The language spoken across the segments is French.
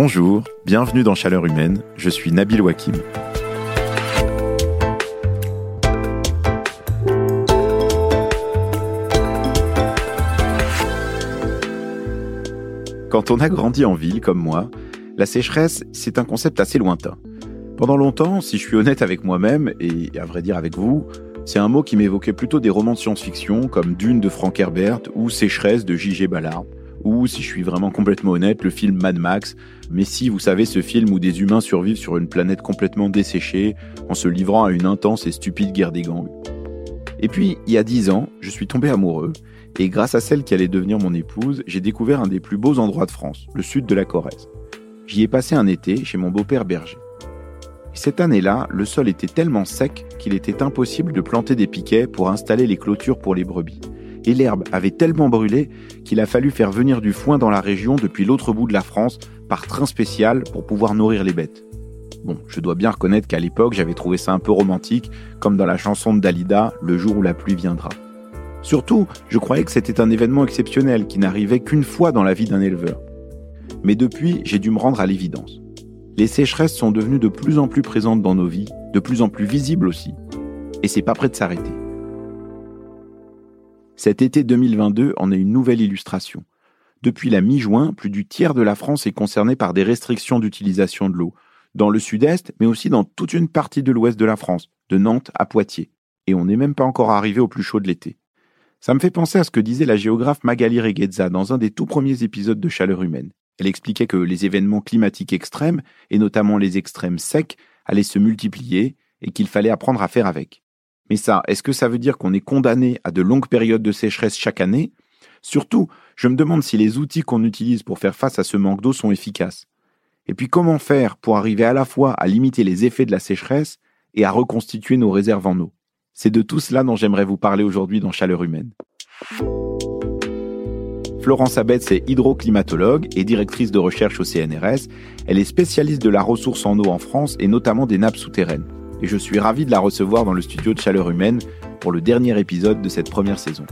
Bonjour, bienvenue dans Chaleur Humaine, je suis Nabil Wakim. Quand on a grandi en ville comme moi, la sécheresse, c'est un concept assez lointain. Pendant longtemps, si je suis honnête avec moi-même, et à vrai dire avec vous, c'est un mot qui m'évoquait plutôt des romans de science-fiction comme Dune de Frank Herbert ou Sécheresse de J.G. Ballard. Ou, si je suis vraiment complètement honnête, le film Mad Max. Mais si, vous savez, ce film où des humains survivent sur une planète complètement desséchée en se livrant à une intense et stupide guerre des gangs. Et puis, il y a dix ans, je suis tombé amoureux. Et grâce à celle qui allait devenir mon épouse, j'ai découvert un des plus beaux endroits de France, le sud de la Corrèze. J'y ai passé un été chez mon beau-père berger. Cette année-là, le sol était tellement sec qu'il était impossible de planter des piquets pour installer les clôtures pour les brebis. Et l'herbe avait tellement brûlé qu'il a fallu faire venir du foin dans la région depuis l'autre bout de la France par train spécial pour pouvoir nourrir les bêtes. Bon, je dois bien reconnaître qu'à l'époque, j'avais trouvé ça un peu romantique, comme dans la chanson de Dalida, Le jour où la pluie viendra. Surtout, je croyais que c'était un événement exceptionnel qui n'arrivait qu'une fois dans la vie d'un éleveur. Mais depuis, j'ai dû me rendre à l'évidence les sécheresses sont devenues de plus en plus présentes dans nos vies, de plus en plus visibles aussi. Et c'est pas prêt de s'arrêter. Cet été 2022 en est une nouvelle illustration. Depuis la mi-juin, plus du tiers de la France est concerné par des restrictions d'utilisation de l'eau, dans le sud-est, mais aussi dans toute une partie de l'ouest de la France, de Nantes à Poitiers. Et on n'est même pas encore arrivé au plus chaud de l'été. Ça me fait penser à ce que disait la géographe Magali Reguezza dans un des tout premiers épisodes de Chaleur humaine. Elle expliquait que les événements climatiques extrêmes, et notamment les extrêmes secs, allaient se multiplier et qu'il fallait apprendre à faire avec. Mais ça, est-ce que ça veut dire qu'on est condamné à de longues périodes de sécheresse chaque année? Surtout, je me demande si les outils qu'on utilise pour faire face à ce manque d'eau sont efficaces. Et puis comment faire pour arriver à la fois à limiter les effets de la sécheresse et à reconstituer nos réserves en eau? C'est de tout cela dont j'aimerais vous parler aujourd'hui dans Chaleur humaine. Florence Abetz est hydroclimatologue et directrice de recherche au CNRS. Elle est spécialiste de la ressource en eau en France et notamment des nappes souterraines. Et je suis ravi de la recevoir dans le studio de Chaleur Humaine pour le dernier épisode de cette première saison.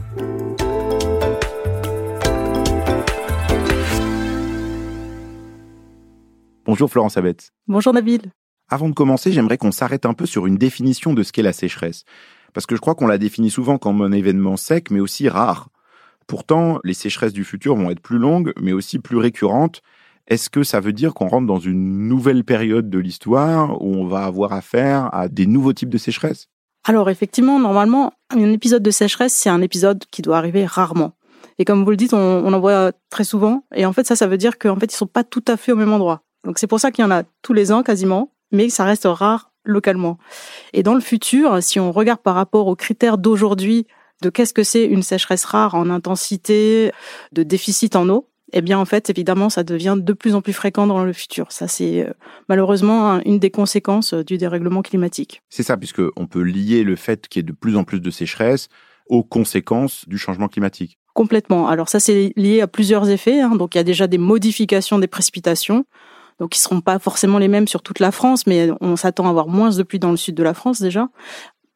Bonjour Florence Abetz. Bonjour Nabil. Avant de commencer, j'aimerais qu'on s'arrête un peu sur une définition de ce qu'est la sécheresse. Parce que je crois qu'on la définit souvent comme un événement sec, mais aussi rare. Pourtant, les sécheresses du futur vont être plus longues, mais aussi plus récurrentes. Est-ce que ça veut dire qu'on rentre dans une nouvelle période de l'histoire où on va avoir affaire à des nouveaux types de sécheresses? Alors effectivement, normalement, un épisode de sécheresse, c'est un épisode qui doit arriver rarement. Et comme vous le dites, on, en voit très souvent. Et en fait, ça, ça veut dire qu'en fait, ils sont pas tout à fait au même endroit. Donc c'est pour ça qu'il y en a tous les ans quasiment, mais ça reste rare localement. Et dans le futur, si on regarde par rapport aux critères d'aujourd'hui de qu'est-ce que c'est une sécheresse rare en intensité, de déficit en eau, eh bien en fait évidemment ça devient de plus en plus fréquent dans le futur. Ça c'est euh, malheureusement une des conséquences euh, du dérèglement climatique. C'est ça puisque on peut lier le fait qu'il y ait de plus en plus de sécheresse aux conséquences du changement climatique. Complètement. Alors ça c'est lié à plusieurs effets. Hein. Donc il y a déjà des modifications des précipitations. Donc, ils seront pas forcément les mêmes sur toute la France, mais on s'attend à avoir moins de pluie dans le sud de la France déjà.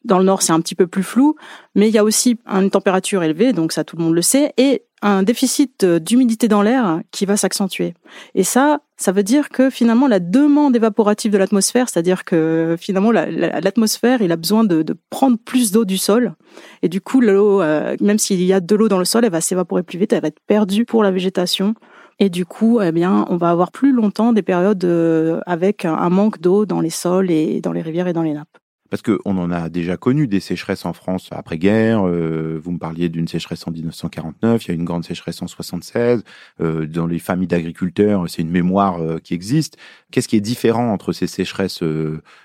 Dans le nord, c'est un petit peu plus flou, mais il y a aussi une température élevée, donc ça tout le monde le sait, et un déficit d'humidité dans l'air qui va s'accentuer. Et ça, ça veut dire que finalement la demande évaporative de l'atmosphère, c'est-à-dire que finalement l'atmosphère, il a besoin de, prendre plus d'eau du sol, et du coup l'eau, euh, même s'il y a de l'eau dans le sol, elle va s'évaporer plus vite, elle va être perdue pour la végétation. Et du coup, eh bien, on va avoir plus longtemps des périodes euh, avec un manque d'eau dans les sols et dans les rivières et dans les nappes. Parce qu'on en a déjà connu des sécheresses en France après-guerre. Euh, vous me parliez d'une sécheresse en 1949, il y a une grande sécheresse en 76. Euh, dans les familles d'agriculteurs, c'est une mémoire euh, qui existe. Qu'est-ce qui est différent entre ces sécheresses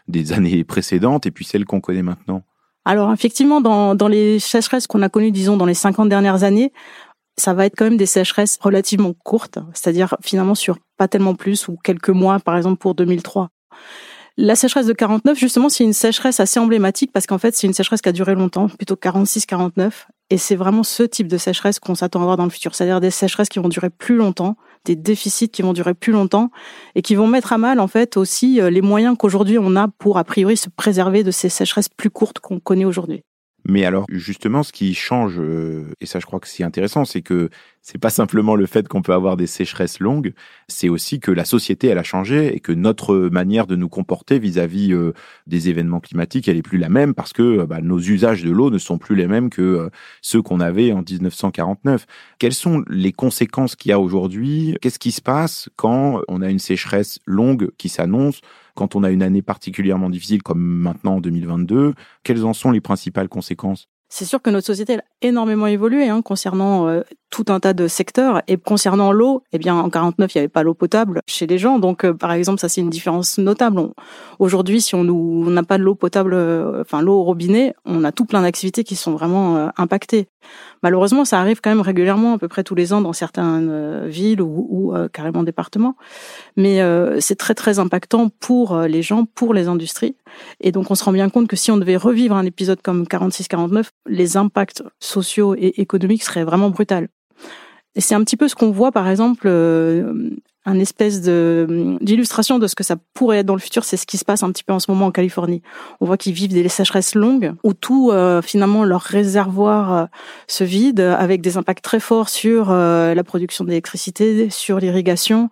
des années précédentes et puis celles qu'on connaît maintenant? Alors effectivement, dans, dans les sécheresses qu'on a connues, disons, dans les 50 dernières années, ça va être quand même des sécheresses relativement courtes, c'est-à-dire finalement sur pas tellement plus ou quelques mois, par exemple pour 2003. La sécheresse de 49, justement, c'est une sécheresse assez emblématique parce qu'en fait, c'est une sécheresse qui a duré longtemps, plutôt 46-49. Et c'est vraiment ce type de sécheresse qu'on s'attend à voir dans le futur. C'est-à-dire des sécheresses qui vont durer plus longtemps, des déficits qui vont durer plus longtemps et qui vont mettre à mal, en fait, aussi euh, les moyens qu'aujourd'hui on a pour, a priori, se préserver de ces sécheresses plus courtes qu'on connaît aujourd'hui. Mais alors, justement, ce qui change, euh, et ça je crois que c'est intéressant, c'est que c'est pas simplement le fait qu'on peut avoir des sécheresses longues, c'est aussi que la société, elle a changé et que notre manière de nous comporter vis-à-vis euh, des événements climatiques, elle est plus la même parce que euh, bah, nos usages de l'eau ne sont plus les mêmes que ceux qu'on avait en 1949. Quelles sont les conséquences qu'il y a aujourd'hui? Qu'est-ce qui se passe quand on a une sécheresse longue qui s'annonce? Quand on a une année particulièrement difficile comme maintenant en 2022, quelles en sont les principales conséquences? C'est sûr que notre société a énormément évolué hein, concernant euh, tout un tas de secteurs et concernant l'eau, eh bien en 49 il n'y avait pas l'eau potable chez les gens, donc euh, par exemple ça c'est une différence notable. Aujourd'hui, si on n'a pas de l'eau potable, euh, enfin l'eau au robinet, on a tout plein d'activités qui sont vraiment impactées. Malheureusement, ça arrive quand même régulièrement, à peu près tous les ans dans certaines villes ou, ou carrément départements, mais c'est très très impactant pour les gens, pour les industries, et donc on se rend bien compte que si on devait revivre un épisode comme 46-49, les impacts sociaux et économiques seraient vraiment brutaux. Et c'est un petit peu ce qu'on voit, par exemple, euh, un espèce de d'illustration de ce que ça pourrait être dans le futur, c'est ce qui se passe un petit peu en ce moment en Californie. On voit qu'ils vivent des sécheresses longues où tout euh, finalement leur réservoir euh, se vide avec des impacts très forts sur euh, la production d'électricité, sur l'irrigation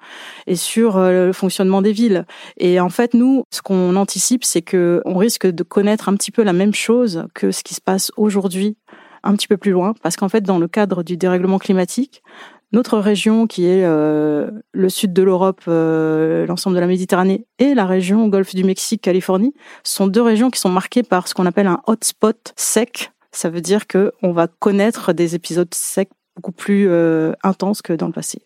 et sur le fonctionnement des villes. Et en fait, nous, ce qu'on anticipe, c'est que on risque de connaître un petit peu la même chose que ce qui se passe aujourd'hui un petit peu plus loin, parce qu'en fait, dans le cadre du dérèglement climatique, notre région, qui est euh, le sud de l'Europe, euh, l'ensemble de la Méditerranée, et la région Golfe du Mexique, Californie, sont deux régions qui sont marquées par ce qu'on appelle un hotspot sec. Ça veut dire qu'on va connaître des épisodes secs beaucoup plus euh, intenses que dans le passé.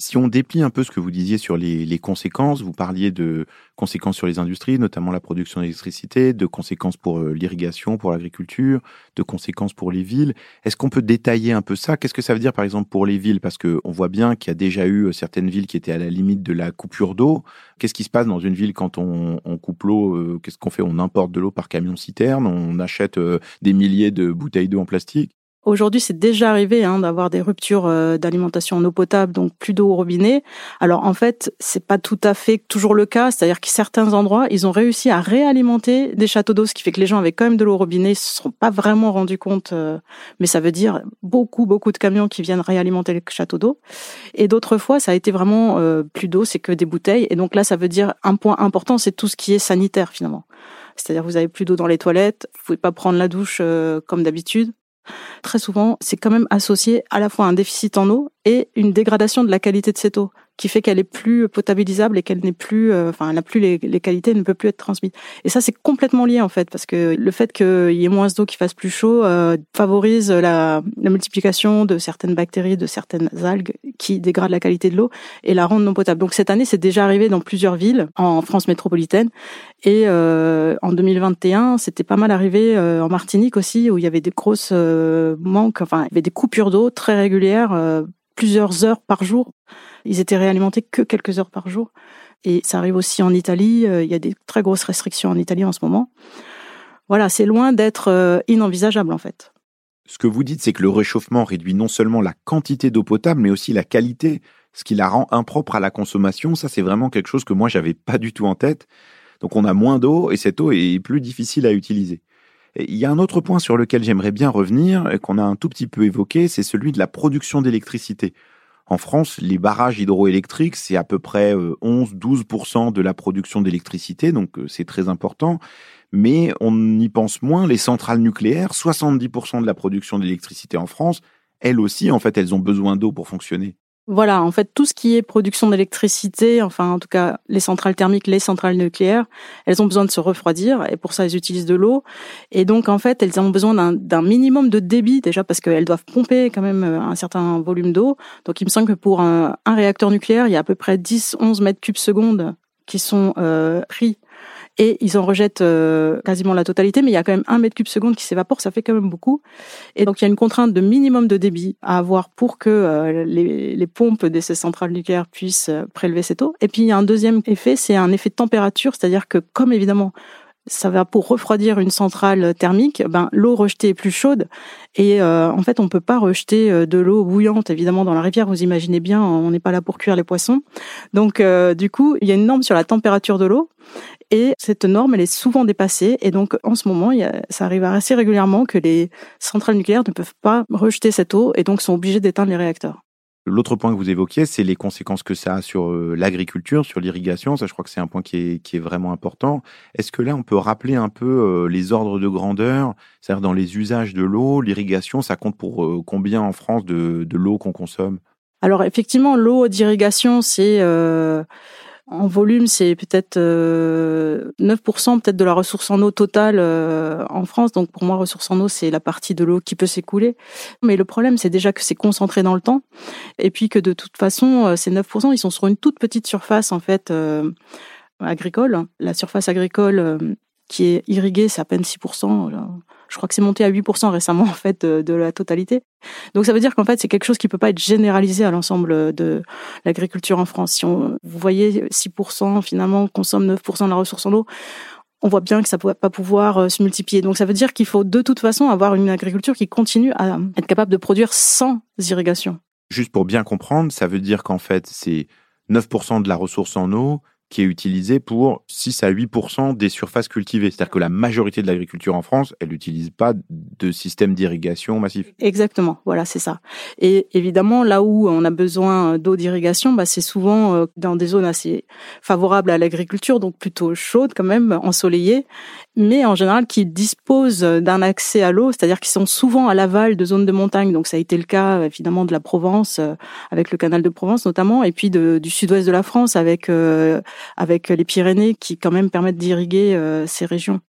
Si on déplie un peu ce que vous disiez sur les, conséquences, vous parliez de conséquences sur les industries, notamment la production d'électricité, de conséquences pour euh, l'irrigation, pour l'agriculture, de conséquences pour les villes. Est-ce qu'on peut détailler un peu ça? Qu'est-ce que ça veut dire par exemple pour les villes? Parce qu'on voit bien qu'il y a déjà eu euh, certaines villes qui étaient à la limite de la coupure d'eau. Qu'est-ce qui se passe dans une ville quand on, coupe l'eau euh, Qu'est-ce qu'on fait? On importe de l'eau par camion-citerne, on achète des milliers de bouteilles d'eau en plastique? Aujourd'hui, c'est déjà arrivé hein, d'avoir des ruptures euh, d'alimentation en eau potable, donc plus d'eau au robinet. Alors en fait, c'est pas tout à fait toujours le cas, c'est-à-dire que certains endroits, ils ont réussi à réalimenter des châteaux d'eau, ce qui fait que les gens avaient quand même de l'eau au robinet, ils se sont pas vraiment rendus compte, euh, mais ça veut dire beaucoup beaucoup de camions qui viennent réalimenter les châteaux d'eau. Et d'autres fois, ça a été vraiment euh, plus d'eau, c'est que des bouteilles. Et donc là, ça veut dire un point important, c'est tout ce qui est sanitaire finalement. C'est-à-dire vous avez plus d'eau dans les toilettes, vous pouvez pas prendre la douche comme d'habitude. Très souvent, c'est quand même associé à la fois à un déficit en eau et une dégradation de la qualité de cette eau qui fait qu'elle est plus potabilisable et qu'elle n'est plus, euh, enfin, elle n'a plus les, les, qualités, ne peut plus être transmise. Et ça, c'est complètement lié en fait, parce que le fait qu'il y ait moins d'eau qui fasse plus chaud euh, favorise la, la, multiplication de certaines bactéries, de certaines algues qui dégradent la qualité de l'eau et la rendent non potable. Donc cette année, c'est déjà arrivé dans plusieurs villes en France métropolitaine. Et euh, en 2021, c'était pas mal arrivé euh, en Martinique aussi, où il y avait des grosses manques, enfin, il y avait des coupures d'eau très régulières, plusieurs heures par jour. Ils étaient réalimentés que quelques heures par jour. Et ça arrive aussi en Italie. Euh, il y a des très grosses restrictions en Italie en ce moment. Voilà, c'est loin d'être euh, inenvisageable en fait. Ce que vous dites, c'est que le réchauffement réduit non seulement la quantité d'eau potable, mais aussi la qualité, ce qui la rend impropre à la consommation. Ça, c'est vraiment quelque chose que moi, j'avais pas du tout en tête. Donc, on a moins d'eau et cette eau est plus difficile à utiliser. il y a un autre point sur lequel j'aimerais bien revenir, qu'on a un tout petit peu évoqué, c'est celui de la production d'électricité. En France, les barrages hydroélectriques, c'est à peu près 11-12% euh, de la production d'électricité, donc euh, c'est très important. Mais on y pense moins, les centrales nucléaires, 70% de la production d'électricité en France, elles aussi, en fait, elles ont besoin d'eau pour fonctionner. Voilà, en fait, tout ce qui est production d'électricité, enfin, en tout cas, les centrales thermiques, les centrales nucléaires, elles ont besoin de se refroidir et pour ça, elles utilisent de l'eau. Et donc, en fait, elles ont besoin d'un minimum de débit déjà parce qu'elles doivent pomper quand même euh, un certain volume d'eau. Donc, il me semble que pour un, réacteur nucléaire, il y a à peu près 10-11 mètres cubes secondes qui sont euh, pris et ils en rejettent euh, quasiment la totalité, mais il y a quand même un mètre cube seconde qui s'évapore, ça fait quand même beaucoup. Et donc il y a une contrainte de minimum de débit à avoir pour que euh, les, les, pompes de ces centrales nucléaires puissent euh, prélever cette eau. Et puis il y a un deuxième effet, c'est un effet de température, c'est-à-dire que comme évidemment ça va pour refroidir une centrale thermique, ben l'eau rejetée est plus chaude et euh, en fait on peut pas rejeter euh, de l'eau bouillante évidemment dans la rivière. Vous imaginez bien, on n'est pas là pour cuire les poissons. Donc euh, du coup il y a une norme sur la température de l'eau et cette norme elle est souvent dépassée et donc en ce moment il y a, ça arrive assez régulièrement que les centrales nucléaires ne peuvent pas rejeter cette eau et donc sont obligés d'éteindre les réacteurs. L'autre point que vous évoquiez, c'est les conséquences que ça a sur euh, l'agriculture, sur l'irrigation. Ça, je crois que c'est un point qui est, qui est vraiment important. Est-ce que là, on peut rappeler un peu euh, les ordres de grandeur, c'est-à-dire dans les usages de l'eau, l'irrigation, ça compte pour euh, combien en France de, de l'eau qu'on consomme? Alors effectivement, l'eau d'irrigation, c'est en volume, c'est peut-être 9% euh, peut-être de la ressource en eau totale euh, en France. Donc pour moi, ressource en eau, c'est la partie de l'eau qui peut s'écouler. Mais le problème, c'est déjà que c'est concentré dans le temps, et puis que de toute façon, euh, ces 9%, ils sont sur une toute petite surface en fait agricole. La surface agricole qui est irriguée, c'est à peine 6%. Je crois que c'est monté à 8% récemment en fait de, la totalité. Donc ça veut dire qu'en fait c'est quelque chose qui peut pas être généralisé à l'ensemble de l'agriculture en France. Si on, vous voyez 6% finalement consomme 9% de la ressource en eau, on voit bien que ça ne va pas pouvoir euh, se multiplier. Donc ça veut dire qu'il faut de toute façon avoir une agriculture qui continue à être capable de produire sans irrigation. Juste pour bien comprendre, ça veut dire qu'en fait c'est 9% de la ressource en eau qui est utilisé pour 6 à 8% des surfaces cultivées. C'est-à-dire que la majorité de l'agriculture en France, elle n'utilise pas de système d'irrigation massif. Exactement, voilà, c'est ça. Et évidemment, là où on a besoin d'eau d'irrigation, bah, c'est souvent euh, dans des zones assez favorables à l'agriculture, donc plutôt chaudes quand même, ensoleillées, mais en général qui disposent d'un accès à l'eau, c'est-à-dire qui sont souvent à l'aval de zones de montagne. Donc ça a été le cas évidemment de la Provence, euh, avec le canal de Provence notamment, et puis de, du sud-ouest de la France avec euh, avec les Pyrénées qui quand même permettent d'irriguer euh, ces régions.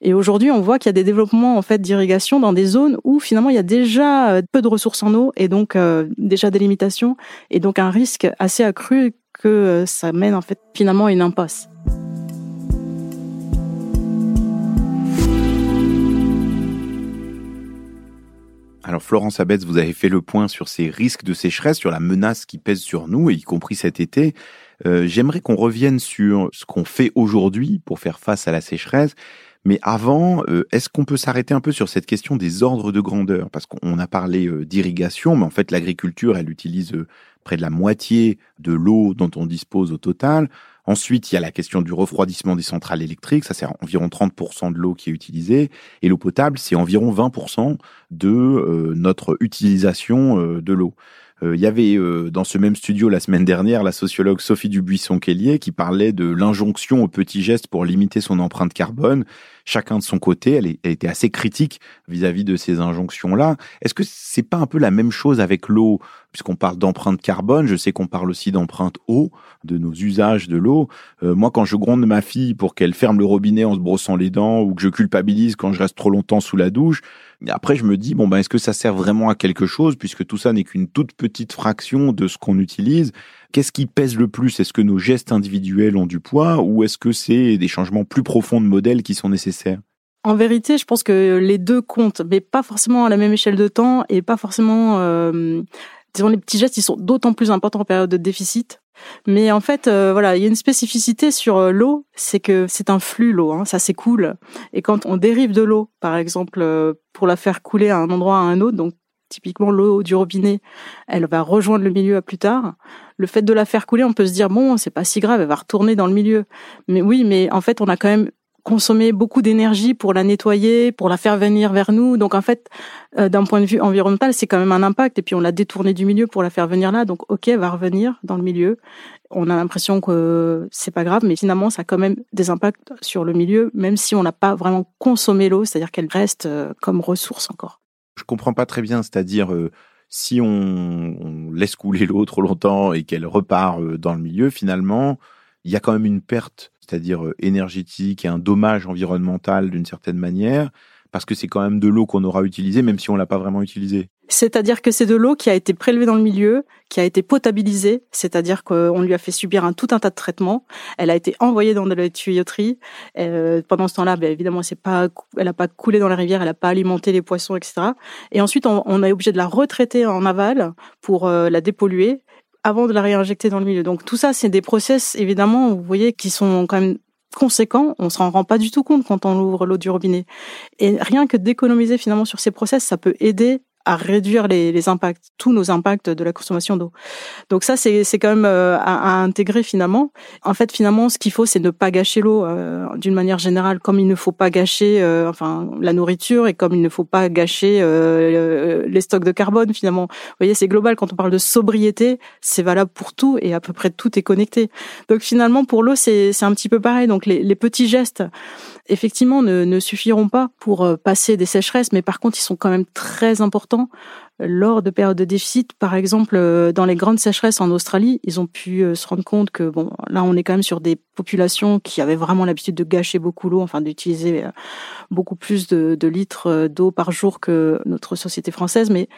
Et aujourd'hui, on voit qu'il y a des développements en fait d'irrigation dans des zones où finalement il y a déjà euh, peu de ressources en eau et donc euh, déjà des limitations et donc un risque assez accru que ça mène en fait finalement à une impasse. Alors Florence Abetz, vous avez fait le point sur ces risques de sécheresse, sur la menace qui pèse sur nous, y compris cet été. Euh, j'aimerais qu'on revienne sur ce qu'on fait aujourd'hui pour faire face à la sécheresse. Mais avant, euh, est-ce qu'on peut s'arrêter un peu sur cette question des ordres de grandeur? Parce qu'on a parlé euh, d'irrigation, mais en fait l'agriculture, elle utilise près de la moitié de l'eau dont on dispose au total. Ensuite, il y a la question du refroidissement des centrales électriques, ça c'est environ 30% de l'eau qui est utilisée, et l'eau potable, c'est environ 20% de notre utilisation de l'eau. Euh, il y avait euh, dans ce même studio la semaine dernière la sociologue Sophie Dubuisson-Kellier qui parlait de l'injonction aux petits gestes pour limiter son empreinte carbone. Chacun de son côté, elle, était assez critique vis-à-vis de ces injonctions-là. Est-ce que c'est pas un peu la même chose avec l'eau? Puisqu'on parle d'empreinte carbone, je sais qu'on parle aussi d'empreinte eau, de nos usages de l'eau. Euh, moi, quand je gronde ma fille pour qu'elle ferme le robinet en se brossant les dents ou que je culpabilise quand je reste trop longtemps sous la douche, après, je me dis, bon, ben, est-ce que ça sert vraiment à quelque chose puisque tout ça n'est qu'une toute petite fraction de ce qu'on utilise? Qu'est-ce qui pèse le plus? Est-ce que nos gestes individuels ont du poids ou est-ce que c'est des changements plus profonds de modèles qui sont nécessaires? En vérité, je pense que les deux comptent, mais pas forcément à la même échelle de temps et pas forcément, euh, disons, les petits gestes, ils sont d'autant plus importants en période de déficit mais en fait, euh, voilà, il y a une spécificité sur euh, l'eau, c'est que c'est un flux l'eau, hein, ça s'écoule. Et quand on dérive de l'eau, par exemple, euh, pour la faire couler à un endroit à un autre, donc typiquement l'eau du robinet, elle va rejoindre le milieu à plus tard. Le fait de la faire couler, on peut se dire bon, c'est pas si grave, elle va retourner dans le milieu. Mais oui, mais en fait, on a quand même consommer beaucoup d'énergie pour la nettoyer, pour la faire venir vers nous. Donc en fait, euh, d'un point de vue environnemental, c'est quand même un impact. Et puis on l'a détournée du milieu pour la faire venir là. Donc ok, elle va revenir dans le milieu. On a l'impression que c'est pas grave, mais finalement ça a quand même des impacts sur le milieu, même si on n'a pas vraiment consommé l'eau, c'est-à-dire qu'elle reste euh, comme ressource encore. Je comprends pas très bien, c'est-à-dire euh, si on, laisse couler l'eau trop longtemps et qu'elle repart dans le milieu, finalement, il y a quand même une perte c'est-à-dire euh, énergétique et un dommage environnemental d'une certaine manière, parce que c'est quand même de l'eau qu'on aura utilisée, même si on l'a pas vraiment utilisée. C'est-à-dire que c'est de l'eau qui a été prélevée dans le milieu, qui a été potabilisée, c'est-à-dire qu'on lui a fait subir un tout un tas de traitements. Elle a été envoyée dans la tuyauterie. Euh, pendant ce temps-là, ben, évidemment, c'est pas, elle n'a pas coulé dans la rivière, elle n'a pas alimenté les poissons, etc. Et ensuite, on, on est obligé de la retraiter en aval pour euh, la dépolluer avant de la réinjecter dans le milieu. Donc tout ça, c'est des process, évidemment, vous voyez, qui sont quand même conséquent, on s'en rend pas du tout compte quand on ouvre l'eau du robinet. Et rien que d'économiser finalement sur ces process, ça peut aider à réduire les, les, impacts, tous nos impacts de la consommation d'eau. Donc ça, c'est quand même euh, à, à, intégrer finalement. En fait, finalement, ce qu'il faut, c'est ne pas gâcher l'eau euh, d'une manière générale, comme il ne faut pas gâcher, euh, enfin, la nourriture et comme il ne faut pas gâcher les stocks de carbone. Finalement, vous voyez, c'est global. Quand on parle de sobriété, c'est valable pour tout et à peu près tout est connecté. Donc finalement, pour l'eau, c'est c'est un petit peu pareil. Donc les, les petits gestes effectivement, ne, ne suffiront pas pour euh, passer des sécheresses, mais par contre, ils sont quand même très importants temps lors de périodes de déficit, par exemple, euh, dans les grandes sécheresses en Australie, ils ont pu euh, se rendre compte que bon, là, on est quand même sur des populations qui avaient vraiment l'habitude de gâcher beaucoup l'eau, enfin d'utiliser euh, beaucoup plus de, litres d'eau par jour que notre société française. Mais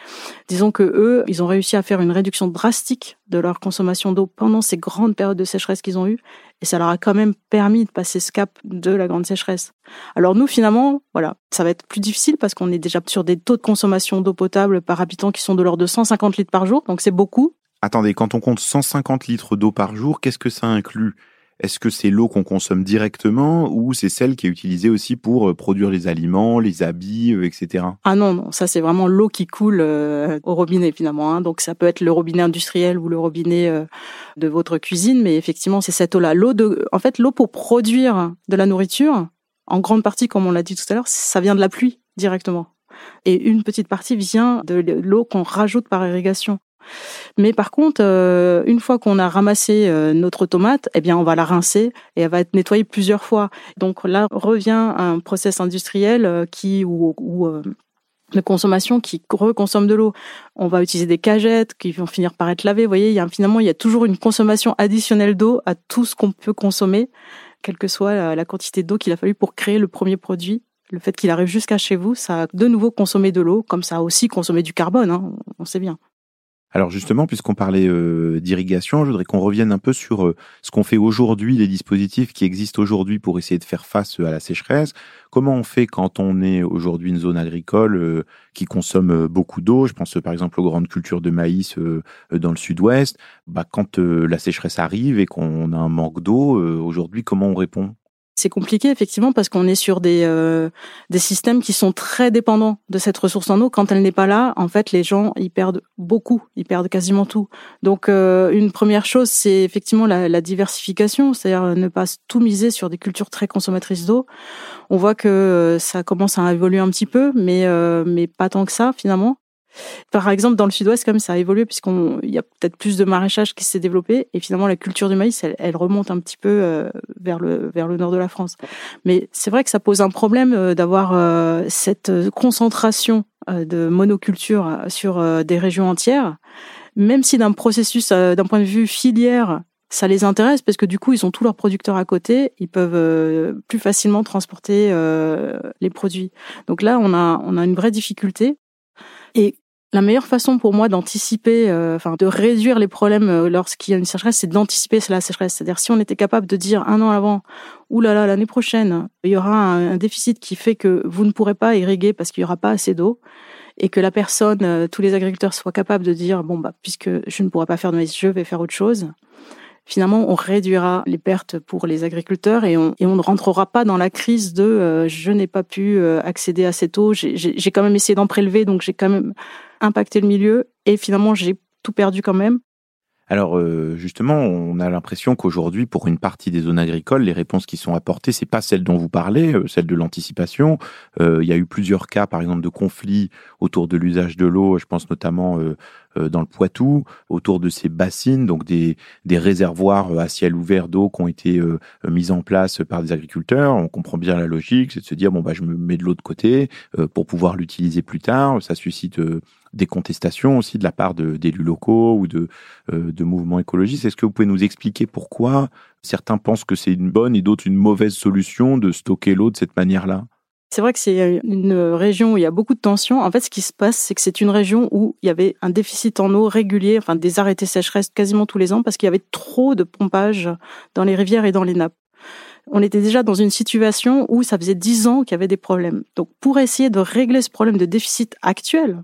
disons que eux, ils ont réussi à faire une réduction drastique de leur consommation d'eau pendant ces grandes périodes de sécheresse qu'ils ont eues, et ça leur a quand même permis de passer ce cap de la grande sécheresse. Alors nous, finalement, voilà, ça va être plus difficile parce qu'on est déjà sur des taux de consommation d'eau potable par habitants qui sont de l'ordre de 150 litres par jour, donc c'est beaucoup. Attendez, quand on compte 150 litres d'eau par jour, qu'est-ce que ça inclut? Est-ce que c'est l'eau qu'on consomme directement ou c'est celle qui est utilisée aussi pour euh, produire les aliments, les habits, euh, etc. Ah non, non, ça c'est vraiment l'eau qui coule euh, au robinet finalement. Hein. Donc ça peut être le robinet industriel ou le robinet de votre cuisine, mais effectivement c'est cette eau-là. L'eau de, en fait, l'eau pour produire de la nourriture, en grande partie, comme on l'a dit tout à l'heure, ça vient de la pluie directement. Et une petite partie vient de l'eau qu'on rajoute par irrigation. Mais par contre, euh, une fois qu'on a ramassé euh, notre tomate, eh bien, on va la rincer et elle va être nettoyée plusieurs fois. Donc là revient un process industriel euh, qui ou, ou de consommation qui reconsomme de l'eau. On va utiliser des cagettes qui vont finir par être lavées. Vous voyez, finalement il y a toujours une consommation additionnelle d'eau à tout ce qu'on peut consommer, quelle que soit la quantité d'eau qu'il a fallu pour créer le premier produit le fait qu'il arrive jusqu'à chez vous, ça a de nouveau consommé de l'eau, comme ça a aussi consommé du carbone, hein, on sait bien. Alors justement, puisqu'on parlait euh, d'irrigation, je voudrais qu'on revienne un peu sur euh, ce qu'on fait aujourd'hui, les dispositifs qui existent aujourd'hui pour essayer de faire face à la sécheresse. Comment on fait quand on est aujourd'hui une zone agricole euh, qui consomme beaucoup d'eau? Je pense par exemple aux grandes cultures de maïs dans le sud-ouest. Bah, quand la sécheresse arrive et qu'on a un manque d'eau, aujourd'hui, comment on répond? C'est compliqué effectivement parce qu'on est sur des euh, des systèmes qui sont très dépendants de cette ressource en eau. Quand elle n'est pas là, en fait, les gens ils perdent beaucoup, ils perdent quasiment tout. Donc euh, une première chose, c'est effectivement la, la diversification, c'est-à-dire ne pas tout miser sur des cultures très consommatrices d'eau. On voit que euh, ça commence à évoluer un petit peu, mais mais pas tant que ça finalement. Par exemple, dans le sud-ouest, comme ça a évolué, puisqu'il y a peut-être plus de maraîchage qui s'est développé, et finalement la culture du maïs, elle, remonte un petit peu euh, vers le vers le nord de la France. Mais c'est vrai que ça pose un problème euh, d'avoir euh, cette concentration de monoculture sur des régions entières, même si d'un processus, d'un point de vue filière, ça les intéresse parce que du coup ils ont tous leurs producteurs à côté, ils peuvent plus facilement transporter les produits. Donc là on a on a une vraie difficulté. Et la meilleure façon pour moi d'anticiper, euh, enfin de réduire les problèmes euh, lorsqu'il y a une sécheresse, c'est d'anticiper la sécheresse. C'est-à-dire si on était capable de dire un an avant, ou là là, l'année prochaine, il y aura un, déficit qui fait que vous ne pourrez pas irriguer parce qu'il y aura pas assez d'eau, et que la personne, euh, tous les agriculteurs soient capables de dire bon bah puisque je ne pourrai pas faire de maïs, je vais faire autre chose finalement, on réduira les pertes pour les agriculteurs et on, et on ne rentrera pas dans la crise de je n'ai pas pu accéder à cette eau, j'ai quand même essayé d'en prélever, donc j'ai quand même impacté le milieu et finalement j'ai tout perdu quand même. Alors euh, justement, on a l'impression qu'aujourd'hui, pour une partie des zones agricoles, les réponses qui sont apportées, c'est pas celles dont vous parlez, euh, celles de l'anticipation. Euh, il y a eu plusieurs cas, par exemple, de conflits autour de l'usage de l'eau. Je pense notamment dans le Poitou, autour de ces bassines, donc des, réservoirs à ciel ouvert d'eau qui ont été mis en place par des agriculteurs. On comprend bien la logique, c'est de se dire bon bah je me mets de l'autre côté pour pouvoir l'utiliser plus tard. Ça suscite des contestations aussi de la part d'élus locaux ou de, euh, de mouvements écologistes. Est-ce que vous pouvez nous expliquer pourquoi certains pensent que c'est une bonne et d'autres une mauvaise solution de stocker l'eau de cette manière-là? C'est vrai que c'est une région où il y a beaucoup de tensions. En fait, ce qui se passe, c'est que c'est une région où il y avait un déficit en eau régulier, enfin des arrêtés sécheresse quasiment tous les ans, parce qu'il y avait trop de pompage dans les rivières et dans les nappes. On était déjà dans une situation où ça faisait dix ans qu'il y avait des problèmes. Donc, pour essayer de régler ce problème de déficit actuel,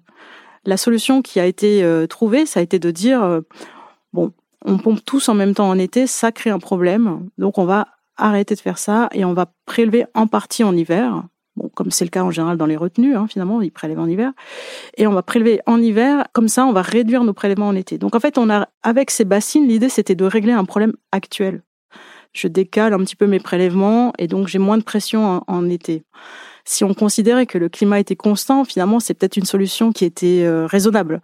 la solution qui a été euh, trouvée, ça a été de dire, euh, bon, on pompe tous en même temps en été, ça crée un problème, donc on va arrêter de faire ça et on va prélever en partie en hiver. Comme c'est le cas en général dans les retenues, hein, finalement, ils prélèvent en hiver. Et on va prélever en hiver, comme ça, on va réduire nos prélèvements en été. Donc, en fait, avec ces bassines, l'idée, c'était de régler un problème actuel. Je décale un petit peu mes prélèvements et donc j'ai moins de pression en été si on considérait que le climat était constant, finalement, c'est peut-être une solution qui était euh, raisonnable.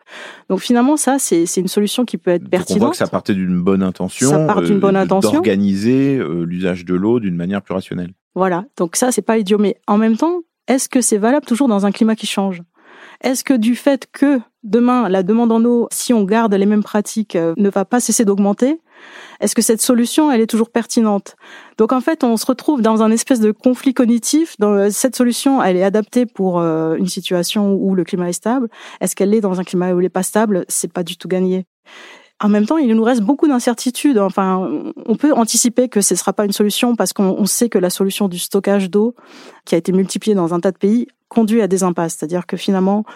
Donc finalement, ça, c'est une solution qui peut être pertinente. on voit que ça partait d'une bonne intention. Ça part d'une bonne euh, intention. D'organiser euh, l'usage de l'eau d'une manière plus rationnelle. Voilà. Donc ça, c'est pas idiot. Mais en même temps, est-ce que c'est valable toujours dans un climat qui change? Est-ce que du fait que demain, la demande en eau, si on garde les mêmes pratiques, ne va pas cesser d'augmenter est-ce que cette solution, elle est toujours pertinente? Donc en fait, on se retrouve dans un espèce de conflit cognitif. Euh, cette solution, elle est adaptée pour euh, une situation où le climat est stable. Est-ce qu'elle est dans un climat où il n'est pas stable? C'est pas du tout gagné. En même temps, il nous reste beaucoup d'incertitudes. Enfin, on peut anticiper que ce ne sera pas une solution parce qu'on sait que la solution du stockage d'eau, qui a été multipliée dans un tas de pays, conduit à des impasses. C'est-à-dire que finalement,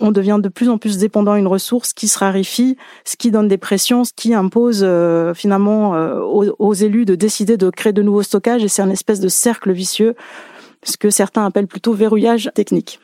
on devient de plus en plus dépendant d'une ressource qui se raréfie, ce qui donne des pressions, ce qui impose euh, finalement euh, aux, élus de décider de créer de nouveaux stockages et c'est un espèce de cercle vicieux, ce que certains appellent plutôt verrouillage technique.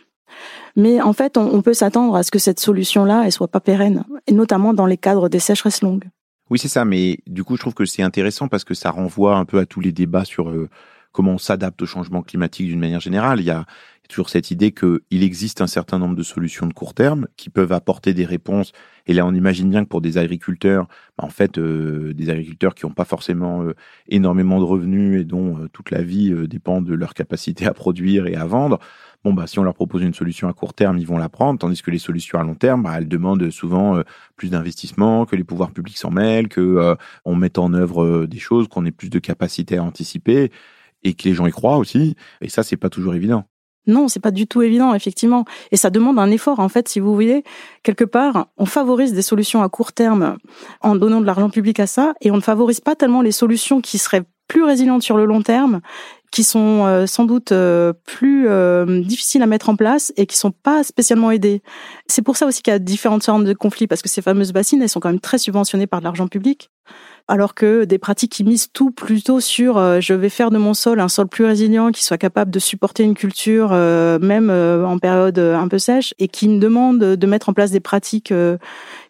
Mais en fait, on, peut s'attendre à ce que cette solution-là, elle soit pas pérenne, et notamment dans les cadres des sécheresses longues. Oui, c'est ça, mais du coup, je trouve que c'est intéressant parce que ça renvoie un peu à tous les débats sur euh, comment on s'adapte au changement climatique d'une manière générale. Il y a toujours cette idée qu'il existe un certain nombre de solutions de court terme qui peuvent apporter des réponses. Et là, on imagine bien que pour des agriculteurs, bah, en fait, euh, des agriculteurs qui n'ont pas forcément euh, énormément de revenus et dont toute la vie dépend de leur capacité à produire et à vendre, bon, bah, si on leur propose une solution à court terme, ils vont la prendre, tandis que les solutions à long terme, bah, elles demandent souvent plus d'investissement, que les pouvoirs publics s'en mêlent, que on mette en œuvre des choses, qu'on ait plus de capacité à anticiper et que les gens y croient aussi. Et ça, c'est pas toujours évident. Non, c'est pas du tout évident, effectivement. Et ça demande un effort, en fait, si vous voulez. Quelque part, on favorise des solutions à court terme en donnant de l'argent public à ça, et on ne favorise pas tellement les solutions qui seraient plus résilientes sur le long terme, qui sont euh, sans doute euh, plus euh, difficiles à mettre en place et qui sont pas spécialement aidées. C'est pour ça aussi qu'il y a différentes sortes de conflits, parce que ces fameuses bassines, elles sont quand même très subventionnées par de l'argent public alors que des pratiques qui misent tout plutôt sur euh, je vais faire de mon sol un sol plus résilient, qui soit capable de supporter une culture euh, même euh, en période un peu sèche, et qui me demandent de mettre en place des pratiques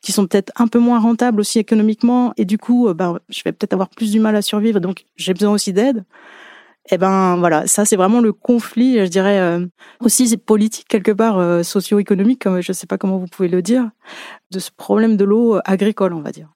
qui sont peut-être un peu moins rentables aussi économiquement, et du coup, bah, je vais peut-être avoir plus du mal à survivre, donc j'ai besoin aussi d'aide. Eh ben voilà, ça c'est vraiment le conflit, je dirais aussi c'est politique quelque part, socio-économique, je ne sais pas comment vous pouvez le dire, de ce problème de l'eau agricole, on va dire.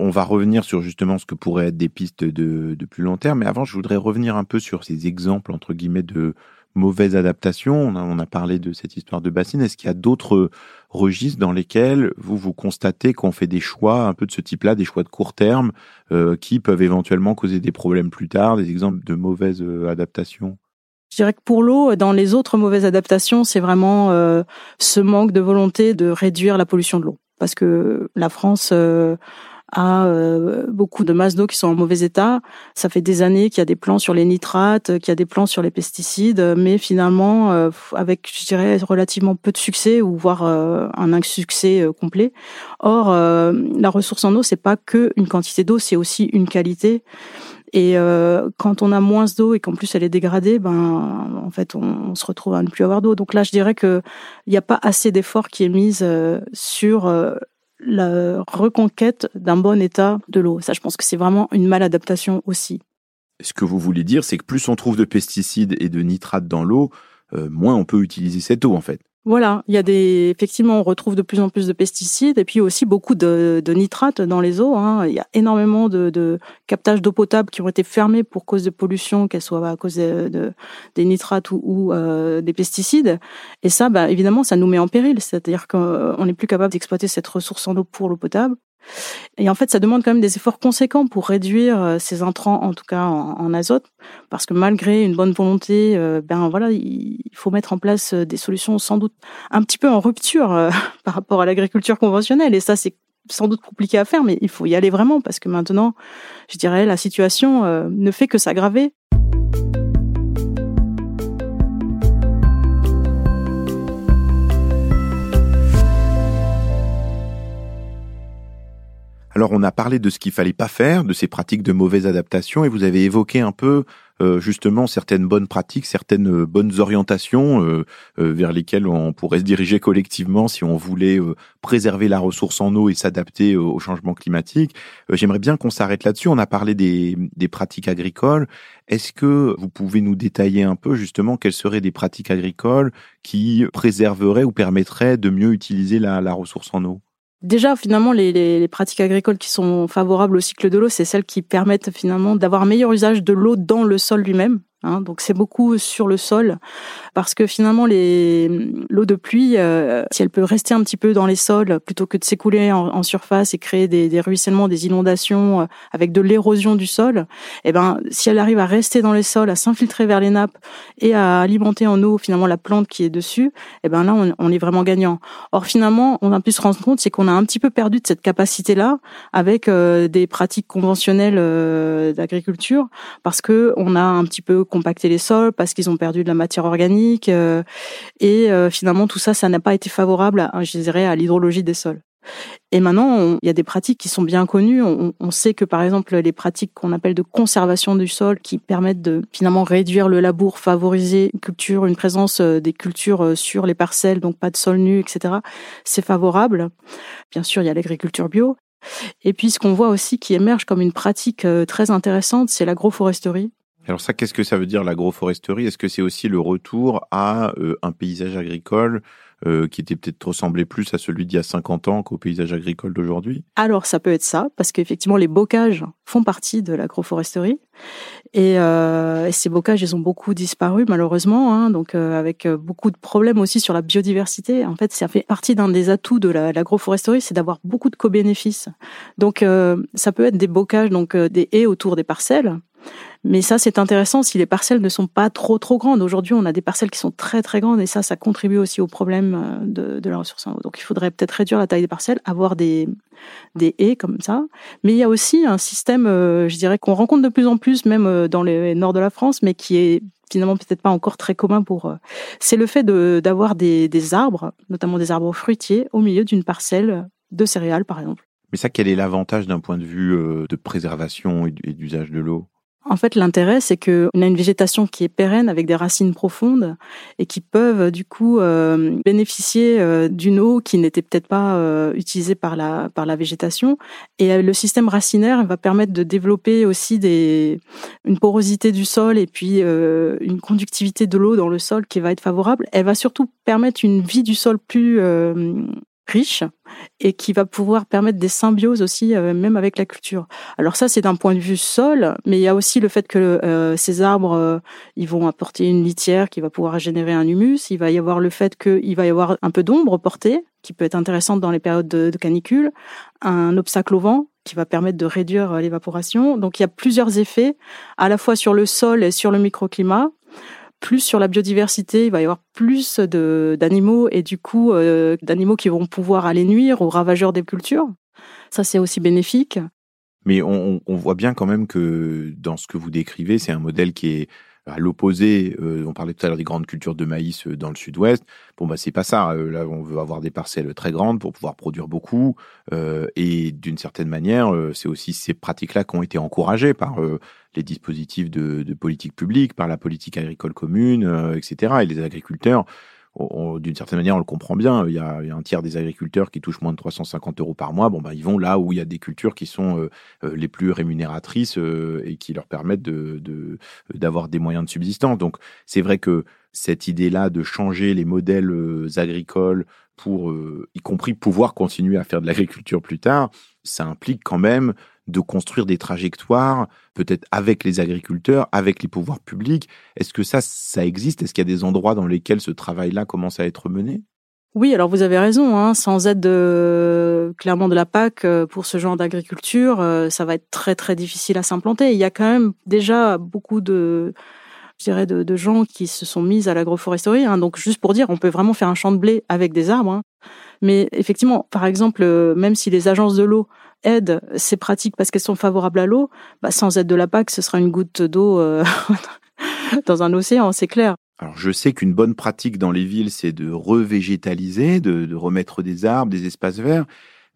On va revenir sur justement ce que pourraient être des pistes de, plus long terme. Mais avant, je voudrais revenir un peu sur ces exemples, entre guillemets, de mauvaises adaptations. On a, parlé de cette histoire de bassine. Est-ce qu'il y a d'autres registres dans lesquels vous, vous constatez qu'on fait des choix un peu de ce type-là, des choix de court terme, euh, qui peuvent éventuellement causer des problèmes plus tard, des exemples de mauvaises euh, adaptations? Je dirais que pour l'eau, dans les autres mauvaises adaptations, c'est vraiment euh, ce manque de volonté de réduire la pollution de l'eau. Parce que la France à euh, beaucoup de masses d'eau qui sont en mauvais état. Ça fait des années qu'il y a des plans sur les nitrates, qu'il y a des plans sur les pesticides, mais finalement, euh, avec, je dirais, relativement peu de succès ou voire euh, un insuccès complet. Or, la ressource en eau, c'est pas que une quantité d'eau, c'est aussi une qualité. Et quand on a moins d'eau et qu'en plus elle est dégradée, ben en fait on, se retrouve à ne plus avoir d'eau. Donc là, je dirais que il n'y a pas assez d'efforts qui est mis sur la reconquête d'un bon état de l'eau. Ça, je pense que c'est vraiment une maladaptation aussi. Ce que vous voulez dire, c'est que plus on trouve de pesticides et de nitrates dans l'eau, euh, moins on peut utiliser cette eau, en fait. Voilà, il y a des effectivement on retrouve de plus en plus de pesticides et puis aussi beaucoup de, nitrates dans les eaux. Hein. Il y a énormément de, de captages d'eau potable qui ont été fermés pour cause de pollution, qu'elle soit à cause de, des nitrates ou, euh, des pesticides. Et ça, bah, évidemment, ça nous met en péril. C'est-à-dire qu'on n'est plus capable d'exploiter cette ressource en eau pour l'eau potable. Et en fait, ça demande quand même des efforts conséquents pour réduire euh, ces intrants, en tout cas en, azote, parce que malgré une bonne volonté, euh, ben voilà, il faut mettre en place euh, des solutions sans doute un petit peu en rupture par rapport à l'agriculture conventionnelle. Et ça, c'est sans doute compliqué à faire, mais il faut y aller vraiment parce que maintenant, je dirais, la situation ne fait que s'aggraver. Alors on a parlé de ce qu'il fallait pas faire, de ces pratiques de mauvaise adaptation, et vous avez évoqué un peu euh, justement certaines bonnes pratiques, certaines euh, bonnes orientations euh, vers lesquelles on pourrait se diriger collectivement si on voulait préserver la ressource en eau et s'adapter au changement climatique. J'aimerais bien qu'on s'arrête là-dessus. On a parlé des, pratiques agricoles. Est-ce que vous pouvez nous détailler un peu justement quelles seraient des pratiques agricoles qui préserveraient ou permettraient de mieux utiliser la ressource en eau? Déjà, finalement, les, pratiques agricoles qui sont favorables au cycle de l'eau, c'est celles qui permettent finalement d'avoir meilleur usage de l'eau dans le sol lui-même. Hein, donc c'est beaucoup sur le sol parce que finalement l'eau de pluie, euh, si elle peut rester un petit peu dans les sols plutôt que de s'écouler en, surface et créer des, des ruissellements, des inondations euh, avec de l'érosion du sol, eh ben si elle arrive à rester dans les sols, à s'infiltrer vers les nappes et à alimenter en eau finalement la plante qui est dessus, eh ben là on, on est vraiment gagnant. Or finalement on a pu se rendre compte c'est qu'on a un petit peu perdu de cette capacité là avec euh, des pratiques conventionnelles d'agriculture parce que on a un petit peu compacter les sols parce qu'ils ont perdu de la matière organique euh, et euh, finalement tout ça ça n'a pas été favorable à, je dirais à l'hydrologie des sols. Et maintenant, il y a des pratiques qui sont bien connues. On, on sait que, par exemple, les pratiques qu'on appelle de conservation du sol, qui permettent de finalement réduire le labour, favoriser une culture, une présence euh, des cultures sur les parcelles, donc pas de sol nu, etc. C'est favorable. Bien sûr, il y a l'agriculture bio. Et puis, ce qu'on voit aussi qui émerge comme une pratique très intéressante, c'est l'agroforesterie. Alors ça, qu'est-ce que ça veut dire l'agroforesterie? Est-ce que c'est aussi le retour à euh, un paysage agricole euh, qui était peut-être ressemblait plus à celui d'il y a 50 ans qu'au paysage agricole d'aujourd'hui? Alors ça peut être ça, parce qu'effectivement les bocages font partie de l'agroforesterie. Et, euh, ces bocages, ils ont beaucoup disparu malheureusement, hein, donc avec beaucoup de problèmes aussi sur la biodiversité. En fait, ça fait partie d'un des atouts de l'agroforesterie, c'est d'avoir beaucoup de co-bénéfices. Donc ça peut être des bocages, donc des haies autour des parcelles, mais ça, c'est intéressant si les parcelles ne sont pas trop trop grandes. Aujourd'hui, on a des parcelles qui sont très très grandes et ça, ça contribue aussi au problème euh, de, la ressource en eau. Donc, il faudrait peut-être réduire la taille des parcelles, avoir des des haies comme ça. Mais il y a aussi un système, euh, je dirais, qu'on rencontre de plus en plus, même euh, dans le nord de la France, mais qui est finalement peut-être pas encore très commun pour. C'est le fait d'avoir des, des arbres, notamment des arbres fruitiers, au milieu d'une parcelle de céréales, par exemple. Mais ça, quel est l'avantage d'un point de vue de préservation et d'usage de l'eau? En fait, l'intérêt, c'est qu'on a une végétation qui est pérenne avec des racines profondes et qui peuvent du coup euh, bénéficier euh, d'une eau qui n'était peut-être pas euh, utilisée par la par la végétation. Et le système racinaire va permettre de développer aussi des une porosité du sol et puis une conductivité de l'eau dans le sol qui va être favorable. Elle va surtout permettre une vie du sol plus riche et qui va pouvoir permettre des symbioses aussi, euh, même avec la culture. Alors ça, c'est d'un point de vue sol, mais il y a aussi le fait que euh, ces arbres, euh, ils vont apporter une litière qui va pouvoir générer un humus. Il va y avoir le fait qu'il va y avoir un peu d'ombre portée, qui peut être intéressante dans les périodes de, de canicule, un obstacle au vent qui va permettre de réduire l'évaporation. Donc il y a plusieurs effets, à la fois sur le sol et sur le microclimat plus sur la biodiversité, il va y avoir plus d'animaux et du coup euh, d'animaux qui vont pouvoir aller nuire aux ravageurs des cultures. Ça, c'est aussi bénéfique. Mais on, on, voit bien quand même que dans ce que vous décrivez, c'est un modèle qui est à l'opposé, euh, on parlait tout à l'heure des grandes cultures de maïs euh, dans le sud-ouest. Bon, bah, c'est pas ça. Euh, là, on veut avoir des parcelles très grandes pour pouvoir produire beaucoup. et d'une certaine manière, c'est aussi ces pratiques-là qui ont été encouragées par les dispositifs de, de, politique publique, par la politique agricole commune, etc. Et les agriculteurs d'une certaine manière, on le comprend bien. Il y, a, un tiers des agriculteurs qui touchent moins de 350 euros par mois. Bon, bah, ils vont là où il y a des cultures qui sont euh, euh, les plus rémunératrices euh, et qui leur permettent d'avoir des moyens de subsistance. Donc, c'est vrai que cette idée-là de changer les modèles agricoles pour, y compris pouvoir continuer à faire de l'agriculture plus tard, ça implique quand même de construire des trajectoires, peut-être avec les agriculteurs, avec les pouvoirs publics. Est-ce que ça, ça existe? Est-ce qu'il y a des endroits dans lesquels ce travail-là commence à être mené? Oui, alors vous avez raison. Hein, sans aide de, clairement de la PAC euh, pour ce genre d'agriculture, euh, ça va être très très difficile à s'implanter. Il y a quand même déjà beaucoup de, je dirais, de, gens qui se sont mis à l'agroforesterie. Hein. Donc juste pour dire, on peut vraiment faire un champ de blé avec des arbres. Hein. Mais effectivement, par exemple, euh, même si les agences de l'eau aident ces pratiques parce qu'elles sont favorables à l'eau, bah, sans aide de la PAC, ce sera une goutte d'eau euh, dans un océan, c'est clair. Alors je sais qu'une bonne pratique dans les villes, c'est de revégétaliser, de, remettre des arbres, des espaces verts.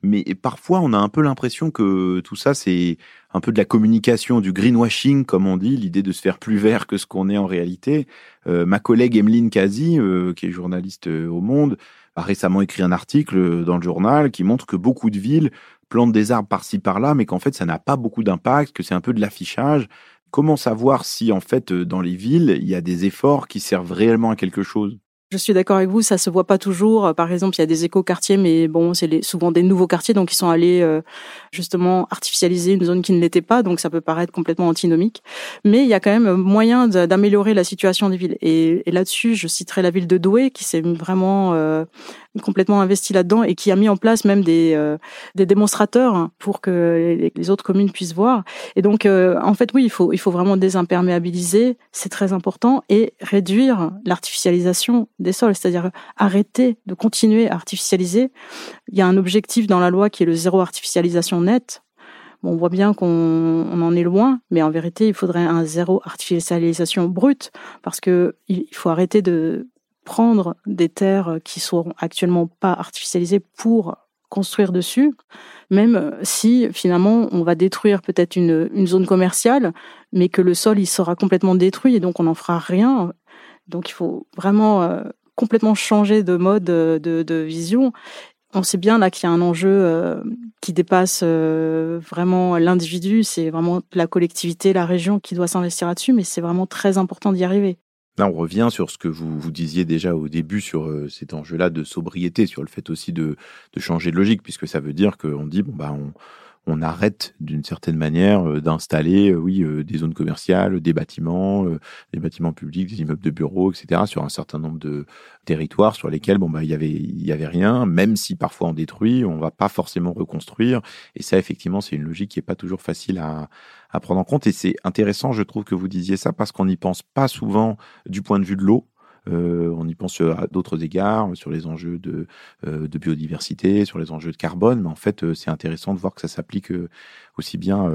Mais parfois, on a un peu l'impression que tout ça, c'est un peu de la communication, du greenwashing, comme on dit, l'idée de se faire plus vert que ce qu'on est en réalité. Euh, ma collègue Emeline Kazi, euh, qui est journaliste au Monde, a récemment écrit un article dans le journal qui montre que beaucoup de villes plantent des arbres par-ci par-là, mais qu'en fait, ça n'a pas beaucoup d'impact, que c'est un peu de l'affichage. Comment savoir si, en fait, dans les villes, il y a des efforts qui servent réellement à quelque chose? Je suis d'accord avec vous, ça se voit pas toujours. Par exemple, il y a des éco-quartiers, mais bon, c'est souvent des nouveaux quartiers, donc ils sont allés euh, justement artificialiser une zone qui ne l'était pas, donc ça peut paraître complètement antinomique. Mais il y a quand même moyen d'améliorer la situation des villes. Et, là-dessus, je citerai la ville de Douai, qui s'est vraiment euh, complètement investi là-dedans et qui a mis en place même des, euh, des démonstrateurs pour que les, autres communes puissent voir. Et donc, euh, en fait, oui, il faut, il faut vraiment désimperméabiliser, c'est très important, et réduire l'artificialisation des sols, c'est-à-dire arrêter de continuer à artificialiser. Il y a un objectif dans la loi qui est le zéro artificialisation nette. Bon, on voit bien qu'on on en est loin, mais en vérité, il faudrait un zéro artificialisation brute, parce que il faut arrêter de prendre des terres qui sont actuellement pas artificialisées pour construire dessus, même si finalement on va détruire peut-être une, une zone commerciale, mais que le sol il sera complètement détruit et donc on n'en fera rien. Donc il faut vraiment euh, complètement changer de mode de, de, vision. On sait bien là qu'il y a un enjeu euh, qui dépasse euh, vraiment l'individu, c'est vraiment la collectivité, la région qui doit s'investir là-dessus, mais c'est vraiment très important d'y arriver. Là, on revient sur ce que vous, vous disiez déjà au début sur euh, cet enjeu-là de sobriété, sur le fait aussi de, de changer de logique, puisque ça veut dire qu'on dit, bon, bah, on, on arrête d'une certaine manière euh, d'installer, euh, oui, euh, des zones commerciales, des bâtiments, des bâtiments publics, des immeubles de bureaux, etc., sur un certain nombre de territoires sur lesquels, bon, bah, il avait, il y avait rien, même si parfois on détruit, on va pas forcément reconstruire. Et ça, effectivement, c'est une logique qui est pas toujours facile à, à prendre en compte. Et c'est intéressant, je trouve, que vous disiez ça parce qu'on n'y pense pas souvent du point de vue de l'eau. Euh, on y pense à d'autres égards, sur les enjeux de, euh, de, biodiversité, sur les enjeux de carbone, mais en fait, euh, c'est intéressant de voir que ça s'applique aussi bien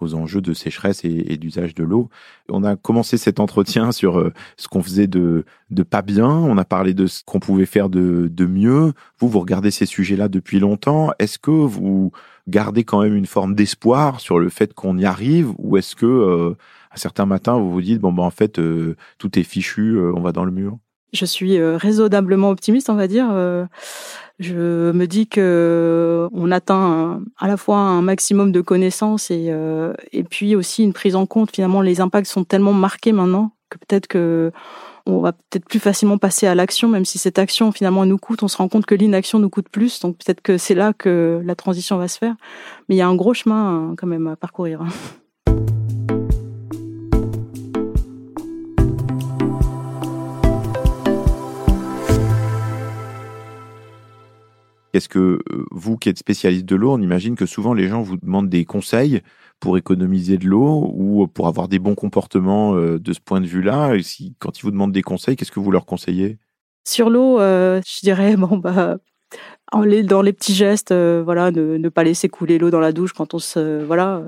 aux enjeux de sécheresse et, d'usage de l'eau. On a commencé cet entretien sur ce qu'on faisait de, de pas bien, on a parlé de ce qu'on pouvait faire de, de mieux. Vous, vous regardez ces sujets-là depuis longtemps. Est-ce que vous gardez quand même une forme d'espoir sur le fait qu'on y arrive, ou est-ce que à certains matins, vous vous dites, bon, ben, en fait, euh, tout est fichu, euh, on va dans le mur? Je suis euh, raisonnablement optimiste, on va dire. je me dis que on atteint à la fois un maximum de connaissances et, et puis aussi une prise en compte. Finalement, les impacts sont tellement marqués maintenant que peut-être que on va peut-être plus facilement passer à l'action, même si cette action finalement nous coûte. On se rend compte que l'inaction nous coûte plus, donc peut-être que c'est là que la transition va se faire. Mais il y a un gros chemin quand même à parcourir. Est-ce que euh, vous qui êtes spécialiste de l'eau, on imagine que souvent les gens vous demandent des conseils pour économiser de l'eau ou pour avoir des bons comportements euh, de ce point de vue-là. Si, Quand ils vous demandent des conseils, qu'est-ce que vous leur conseillez? Sur l'eau, euh, je dirais, bon, bah, dans les petits gestes, voilà, ne, pas laisser couler l'eau dans la douche quand on se, voilà.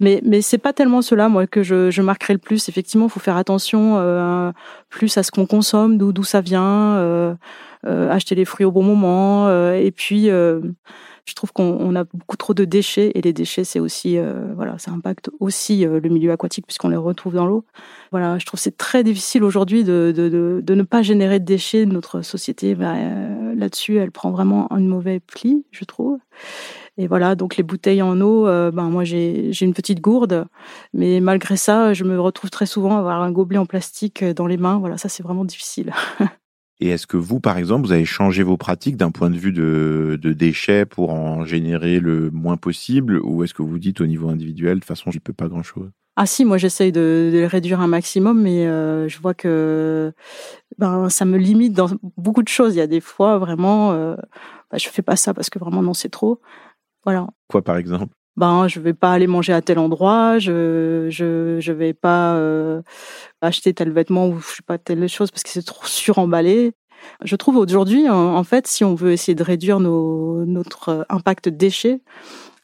Mais mais c'est pas tellement cela moi que je, je marquerai le plus. Effectivement, faut faire attention plus à ce qu'on consomme, d'où d'où ça vient. Euh, acheter les fruits au bon moment. Euh, et puis, euh, je trouve qu'on a beaucoup trop de déchets et les déchets, c'est aussi, voilà, ça impacte aussi le milieu aquatique puisqu'on les retrouve dans l'eau. Voilà, je trouve c'est très difficile aujourd'hui de, ne pas générer de déchets. Notre société, bah, là-dessus, elle prend vraiment un mauvais pli, je trouve. Et voilà, donc les bouteilles en eau, ben moi j'ai une petite gourde, mais malgré ça, je me retrouve très souvent à avoir un gobelet en plastique dans les mains. Voilà, ça c'est vraiment difficile. Et est-ce que vous, par exemple, vous avez changé vos pratiques d'un point de vue de, de, déchets pour en générer le moins possible Ou est-ce que vous dites au niveau individuel, de toute façon, j'y peux pas grand-chose? Ah si, moi j'essaye de, de, réduire un maximum, mais euh, je vois que ben ça me limite dans beaucoup de choses. Il y a des fois vraiment, euh, ben, je fais pas ça parce que vraiment non c'est trop. Voilà. Quoi par exemple? Ben je vais pas aller manger à tel endroit, je je je vais pas euh, acheter tel vêtement ou je sais pas telle chose parce que c'est trop suremballé. Je trouve aujourd'hui en, fait si on veut essayer de réduire notre impact déchets,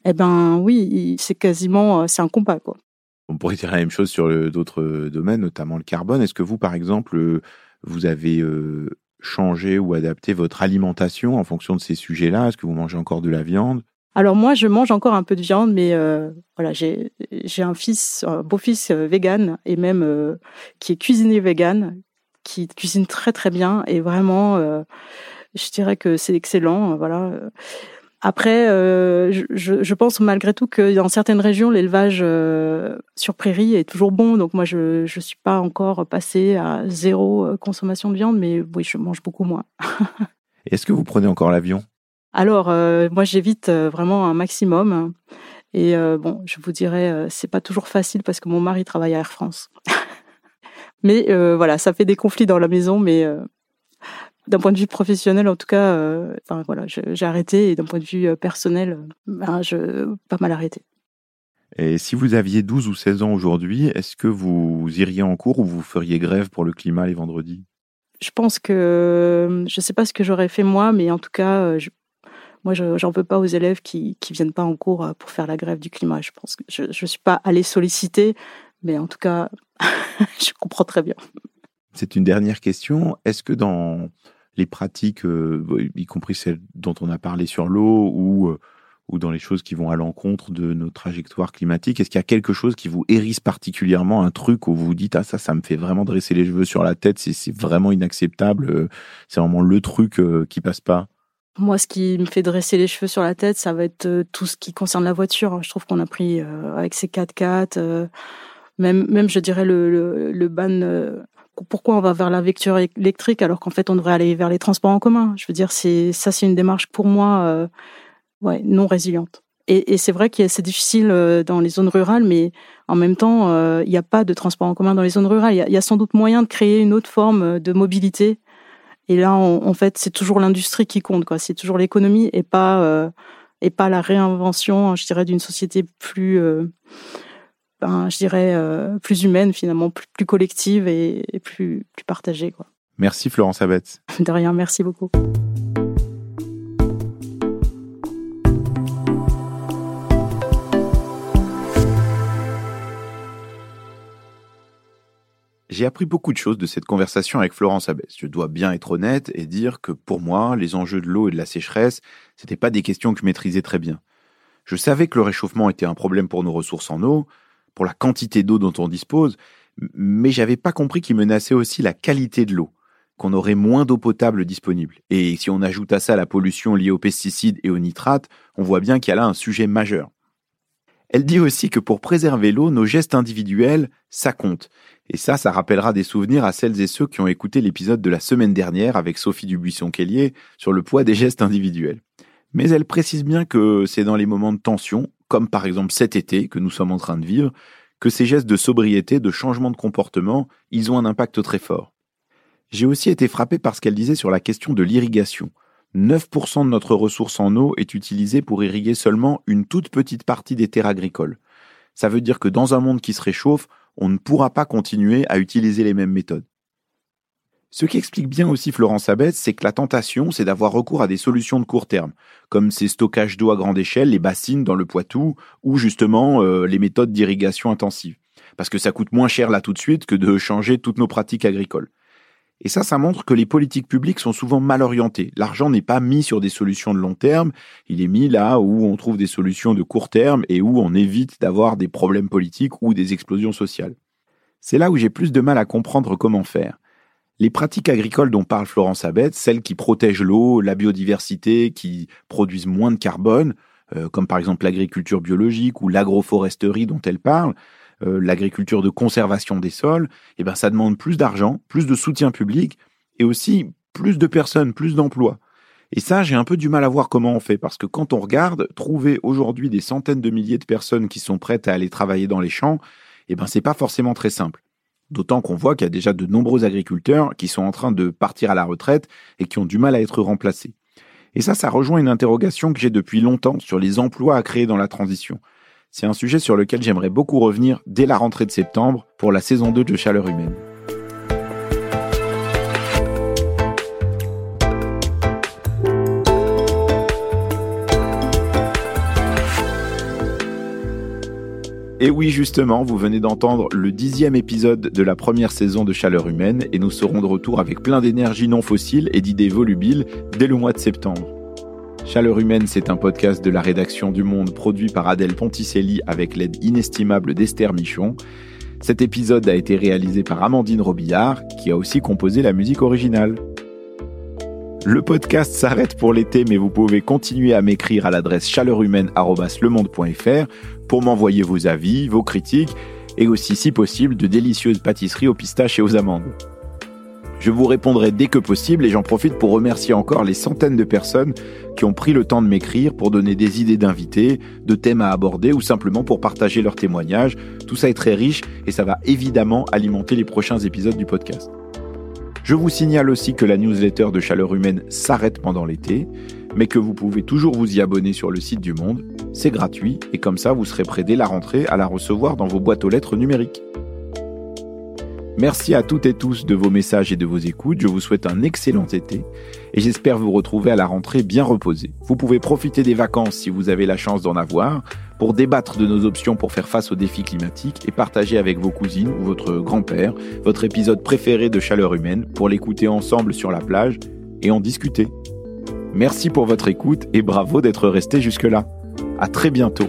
eh ben oui, c'est quasiment c'est un combat quoi. On pourrait dire la même chose sur d'autres domaines, notamment le carbone. Est-ce que vous, par exemple, vous avez euh, changé ou adapté votre alimentation en fonction de ces sujets-là? Est-ce que vous mangez encore de la viande? Alors moi, je mange encore un peu de viande, mais euh, voilà, j'ai un fils, un beau-fils euh, vegan et même euh, qui est cuisinier vegan, qui cuisine très très bien et vraiment, je dirais que c'est excellent. Voilà. Après, je, je, pense malgré tout que dans certaines régions, l'élevage sur prairie est toujours bon. Donc moi, je je suis pas encore passée à zéro consommation de viande, mais oui, je mange beaucoup moins. Est-ce que vous prenez encore l'avion? Alors, euh, moi, j'évite euh, vraiment un maximum. Et euh, bon, je vous dirais, c'est pas toujours facile parce que mon mari travaille à Air France. mais voilà, ça fait des conflits dans la maison, mais d'un point de vue professionnel, en tout cas, enfin voilà, j'ai arrêté et d'un point de vue personnel, ben, je pas mal arrêté. Et si vous aviez 12 ou 16 ans aujourd'hui, est-ce que vous iriez en cours ou vous feriez grève pour le climat les vendredis? Je pense que je ne sais pas ce que j'aurais fait moi, mais en tout cas, je, moi, je j'en veux pas aux élèves qui qui viennent pas en cours euh, pour faire la grève du climat. Je pense que je je suis pas allée solliciter, mais en tout cas, je comprends très bien. C'est une dernière question. Est-ce que dans les pratiques, euh, y compris celles dont on a parlé sur l'eau ou euh, ou dans les choses qui vont à l'encontre de nos trajectoires climatiques, est-ce qu'il y a quelque chose qui vous hérisse particulièrement, un truc où vous vous dites ah ça ça me fait vraiment dresser les cheveux sur la tête, c'est vraiment inacceptable, c'est vraiment le truc qui passe pas? Moi, ce qui me fait dresser les cheveux sur la tête, ça va être euh, tout ce qui concerne la voiture. Je trouve qu'on a pris euh, avec ces 4x4, euh, même, même je dirais le, le, le ban. pourquoi on va vers la voiture électrique alors qu'en fait on devrait aller vers les transports en commun? Je veux dire, c'est ça, c'est une démarche pour moi, ouais, non résiliente. Et, et c'est vrai que c'est difficile dans les zones rurales, mais en même temps, il n'y a pas de transport en commun dans les zones rurales. Il y, y, a sans doute moyen de créer une autre forme de mobilité et là, en fait, c'est toujours l'industrie qui compte, quoi. C'est toujours l'économie et pas euh, et pas la réinvention, je dirais, d'une société plus, euh, ben, je dirais, euh, plus humaine finalement, plus, plus collective et, et, plus plus partagée, quoi. Merci Florence Abetz. De rien, merci beaucoup. J'ai appris beaucoup de choses de cette conversation avec Florence Abès. Je dois bien être honnête et dire que pour moi, les enjeux de l'eau et de la sécheresse, c'était pas des questions que je maîtrisais très bien. Je savais que le réchauffement était un problème pour nos ressources en eau, pour la quantité d'eau dont on dispose, mais j'avais pas compris qu'il menaçait aussi la qualité de l'eau, qu'on aurait moins d'eau potable disponible. Et si on ajoute à ça la pollution liée aux pesticides et aux nitrates, on voit bien qu'il y a là un sujet majeur. Elle dit aussi que pour préserver l'eau, nos gestes individuels, ça compte. Et ça, ça rappellera des souvenirs à celles et ceux qui ont écouté l'épisode de la semaine dernière avec Sophie Dubuisson-Kellier sur le poids des gestes individuels. Mais elle précise bien que c'est dans les moments de tension, comme par exemple cet été que nous sommes en train de vivre, que ces gestes de sobriété, de changement de comportement, ils ont un impact très fort. J'ai aussi été frappé par ce qu'elle disait sur la question de l'irrigation. 9% de notre ressource en eau est utilisée pour irriguer seulement une toute petite partie des terres agricoles. Ça veut dire que dans un monde qui se réchauffe, on ne pourra pas continuer à utiliser les mêmes méthodes. Ce qui explique bien aussi Florence Abetz, c'est que la tentation, c'est d'avoir recours à des solutions de court terme, comme ces stockages d'eau à grande échelle, les bassines dans le Poitou, ou justement euh, les méthodes d'irrigation intensive. Parce que ça coûte moins cher là tout de suite que de changer toutes nos pratiques agricoles. Et ça, ça montre que les politiques publiques sont souvent mal orientées. L'argent n'est pas mis sur des solutions de long terme, il est mis là où on trouve des solutions de court terme et où on évite d'avoir des problèmes politiques ou des explosions sociales. C'est là où j'ai plus de mal à comprendre comment faire. Les pratiques agricoles dont parle Florence Abet, celles qui protègent l'eau, la biodiversité, qui produisent moins de carbone, euh, comme par exemple l'agriculture biologique ou l'agroforesterie dont elle parle, euh, l'agriculture de conservation des sols, eh ben ça demande plus d'argent, plus de soutien public et aussi plus de personnes, plus d'emplois. Et ça, j'ai un peu du mal à voir comment on fait, parce que quand on regarde, trouver aujourd'hui des centaines de milliers de personnes qui sont prêtes à aller travailler dans les champs, eh ben c'est pas forcément très simple. D'autant qu'on voit qu'il y a déjà de nombreux agriculteurs qui sont en train de partir à la retraite et qui ont du mal à être remplacés. Et ça, ça rejoint une interrogation que j'ai depuis longtemps sur les emplois à créer dans la transition. C'est un sujet sur lequel j'aimerais beaucoup revenir dès la rentrée de septembre pour la saison 2 de Chaleur humaine. Et oui, justement, vous venez d'entendre le dixième épisode de la première saison de Chaleur humaine et nous serons de retour avec plein d'énergie non fossile et d'idées volubiles dès le mois de septembre. Chaleur humaine, c'est un podcast de la rédaction du Monde produit par Adèle Ponticelli avec l'aide inestimable d'Esther Michon. Cet épisode a été réalisé par Amandine Robillard, qui a aussi composé la musique originale. Le podcast s'arrête pour l'été, mais vous pouvez continuer à m'écrire à l'adresse chaleurhumaine.lemonde.fr pour m'envoyer vos avis, vos critiques et aussi, si possible, de délicieuses pâtisseries aux pistaches et aux amandes. Je vous répondrai dès que possible et j'en profite pour remercier encore les centaines de personnes qui ont pris le temps de m'écrire pour donner des idées d'invités, de thèmes à aborder ou simplement pour partager leurs témoignages. Tout ça est très riche et ça va évidemment alimenter les prochains épisodes du podcast. Je vous signale aussi que la newsletter de Chaleur Humaine s'arrête pendant l'été, mais que vous pouvez toujours vous y abonner sur le site du Monde. C'est gratuit et comme ça vous serez prêt dès la rentrée à la recevoir dans vos boîtes aux lettres numériques. Merci à toutes et tous de vos messages et de vos écoutes. Je vous souhaite un excellent été et j'espère vous retrouver à la rentrée bien reposé. Vous pouvez profiter des vacances si vous avez la chance d'en avoir pour débattre de nos options pour faire face aux défis climatiques et partager avec vos cousines ou votre grand-père votre épisode préféré de Chaleur humaine pour l'écouter ensemble sur la plage et en discuter. Merci pour votre écoute et bravo d'être resté jusque-là. À très bientôt.